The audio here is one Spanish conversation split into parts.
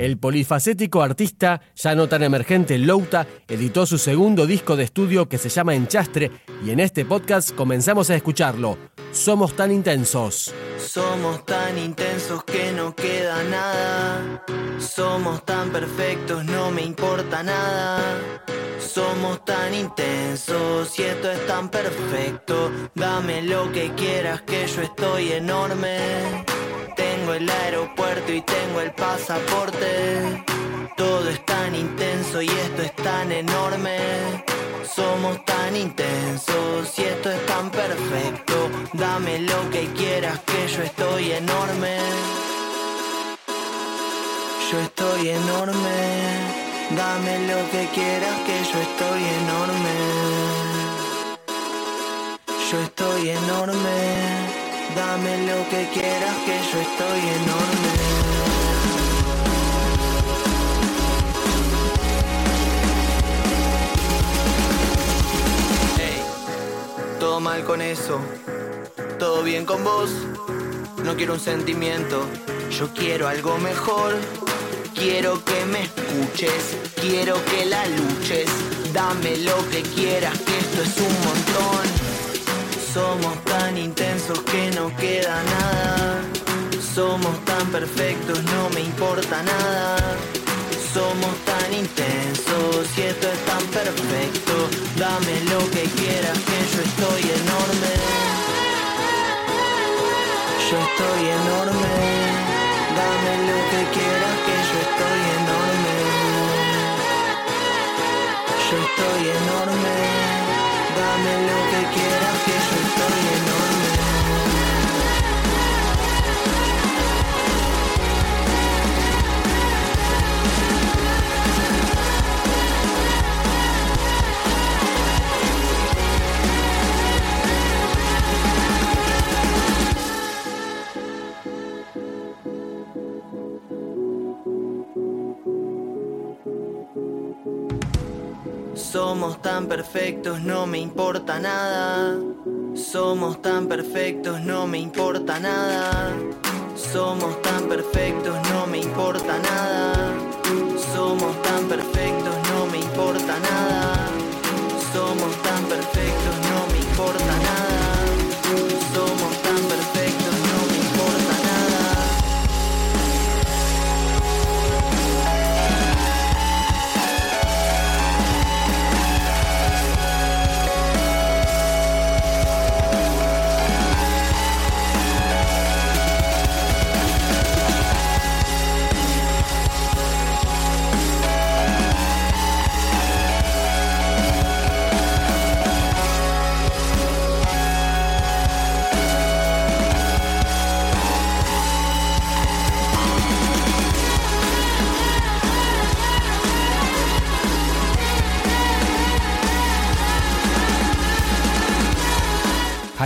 El polifacético artista, ya no tan emergente Louta, editó su segundo disco de estudio que se llama Enchastre y en este podcast comenzamos a escucharlo. Somos tan intensos. Somos tan intensos que no queda nada. Somos tan perfectos, no me importa nada. Somos tan intensos y esto es tan perfecto. Dame lo que quieras que yo estoy enorme. El aeropuerto y tengo el pasaporte. Todo es tan intenso y esto es tan enorme. Somos tan intensos y esto es tan perfecto. Dame lo que quieras que yo estoy enorme. Yo estoy enorme. Dame lo que quieras que yo estoy enorme. Yo estoy enorme. Dame lo que quieras que yo estoy enorme. Todo mal con eso. Todo bien con vos. No quiero un sentimiento. Yo quiero algo mejor. Quiero que me escuches. Quiero que la luches. Dame lo que quieras, que esto es un montón. Somos tan intensos que no queda nada. Somos tan perfectos, no me importa nada. Somos tan intensos y esto es tan perfecto. Dame lo que quieras, que yo estoy enorme. Yo estoy enorme. Dame lo que quieras, Somos tan perfectos, no me importa nada. Somos tan perfectos, no me importa nada. Somos tan perfectos, no me importa nada.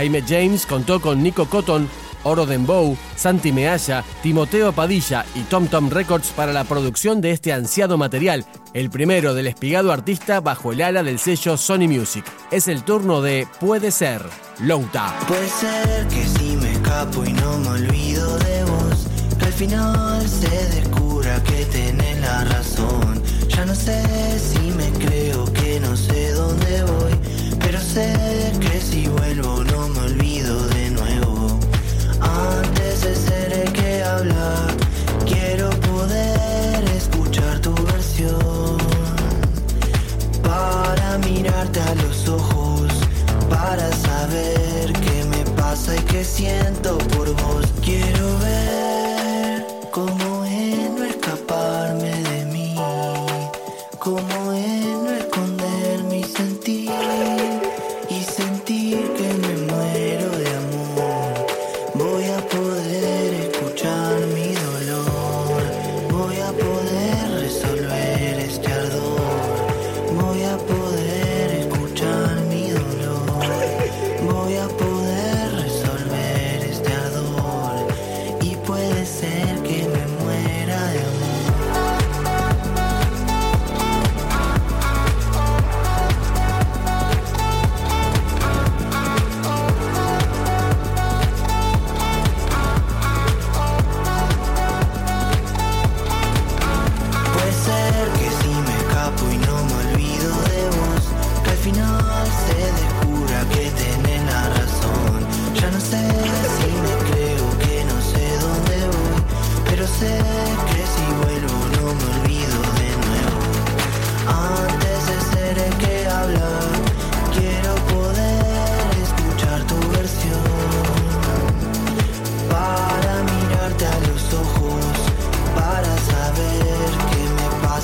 Jaime James contó con Nico Cotton, Oro Dembow, Santi Mealla, Timoteo Padilla y Tom Tom Records para la producción de este ansiado material, el primero del espigado artista bajo el ala del sello Sony Music. Es el turno de Puede ser, Louta. Puede ser que si me escapo y no me olvido de vos, que al final se descubra que tenés la razón. Ya no sé si me creo que no sé dónde voy, pero sé qué siento por vos. Quiero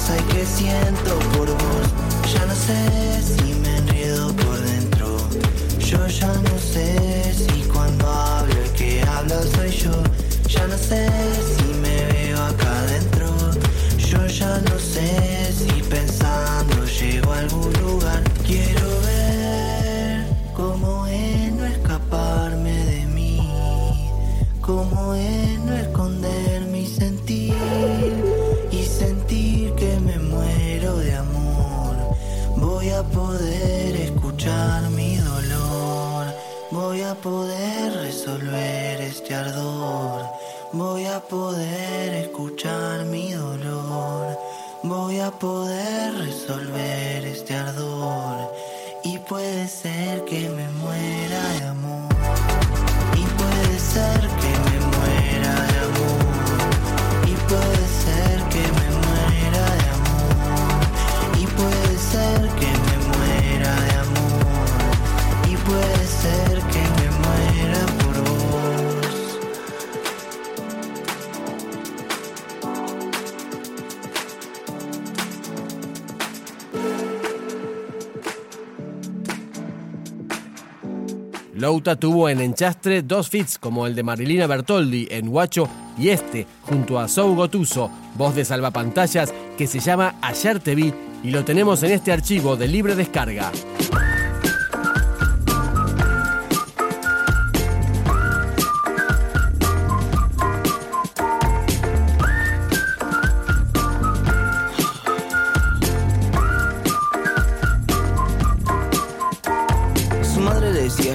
pasa y qué siento por vos. Ya no sé si me enredo por dentro. Yo ya no sé poder resolver este ardor. Voy a poder escuchar mi dolor. Voy a poder resolver este ardor. Y puede ser que me muera de amor. Louta tuvo en Enchastre dos fits como el de Marilina Bertoldi en Guacho y este junto a Sou Gotuso, voz de salvapantallas que se llama Ayer te vi y lo tenemos en este archivo de libre descarga.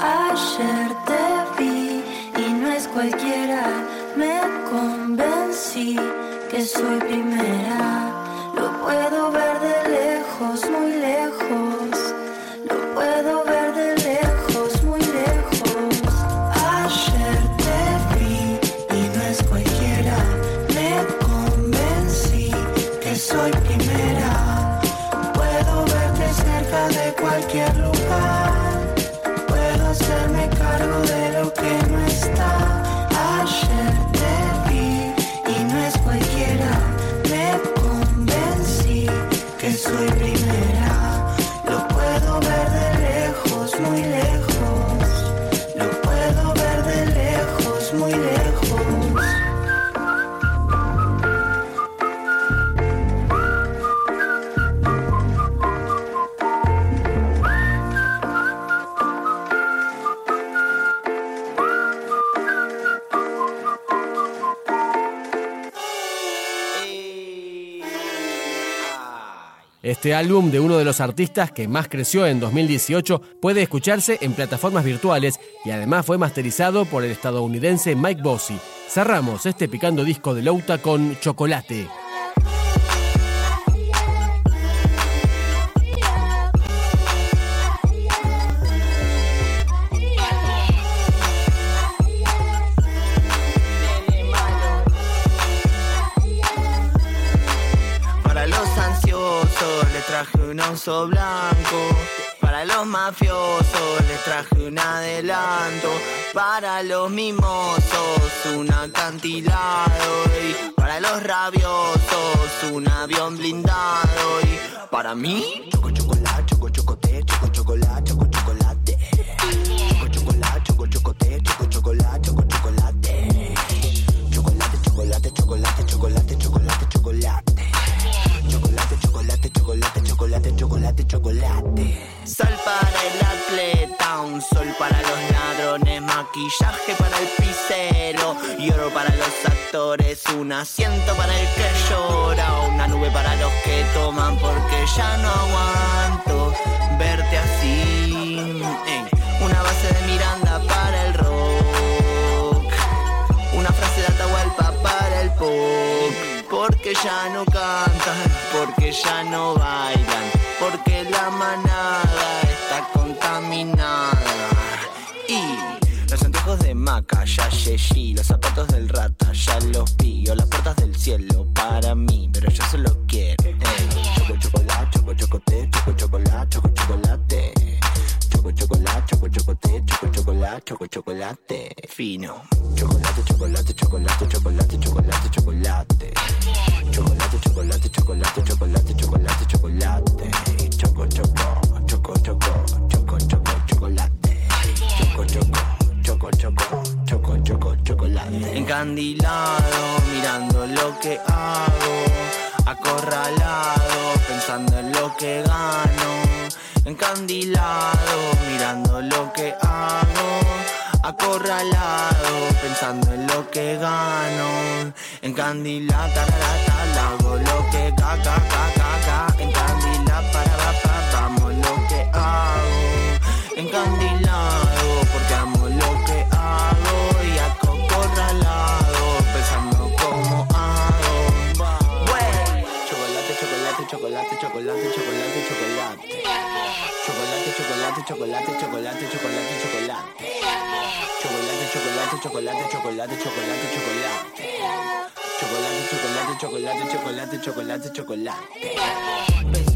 Ayer te vi y no es cualquiera, me convencí que soy primera. Este álbum de uno de los artistas que más creció en 2018 puede escucharse en plataformas virtuales y además fue masterizado por el estadounidense Mike Bossy. Cerramos este picando disco de Louta con Chocolate. Blanco. Para los mafiosos les traje un adelanto. Para los mimosos un acantilado. Y para los rabiosos un avión blindado. Y para mí, choco chocolate, choco chocote, choco chocolate, choco chocolate. Choco chocolate, choco chocote, choco chocolate, choco chocolate. Chocolate, chocolate, chocolate, chocolate, chocolate, chocolate chocolate. Sol para el atleta, un sol para los ladrones, maquillaje para el pisero y oro para los actores, un asiento para el que llora, una nube para los que toman porque ya no aguanto verte así. una base de Miranda para el rock, una frase de Atahualpa para el pop porque ya no cantan, porque ya no bailan, porque la manada está contaminada. Y los anteojos de maca ya llegué, los zapatos del rata ya los vi, o las puertas del cielo para mí, pero yo solo quiero. Choco chocolate, choco chocote, choco chocolate, choco chocolate. Choco chocolate, choco chocote, choco chocolate, choco chocolate. Fino. Chocolate, chocolate, chocolate, chocolate, chocolate, chocolate. Chocolate, chocolate, chocolate, chocolate, chocolate, chocolate. Choco, choco, choco, choco, choco, choco, chocolate. Choco, choco, choco, choco, choco, choco, chocolate. Encandilado, mirando lo que hago. Acorralado, pensando en lo que gano. Encandilado, mirando lo que hago acorralado, pensando en lo que gano. Encandilada, tararata, hago lo que ca, ca, ca, ca, ca. Encandila, para, pa, pa, vamos lo que hago. Encandilado, porque amo lo que hago. Y acorralado, pensando cómo hago. Chocolate, chocolate, chocolate, chocolate, chocolate. Chocolate, chocolate, chocolate, chocolate, chocolate chocolate, chocolate, chocolate, chocolate, chocolate. Chocolate, chocolate, chocolate, chocolate, chocolate, chocolate.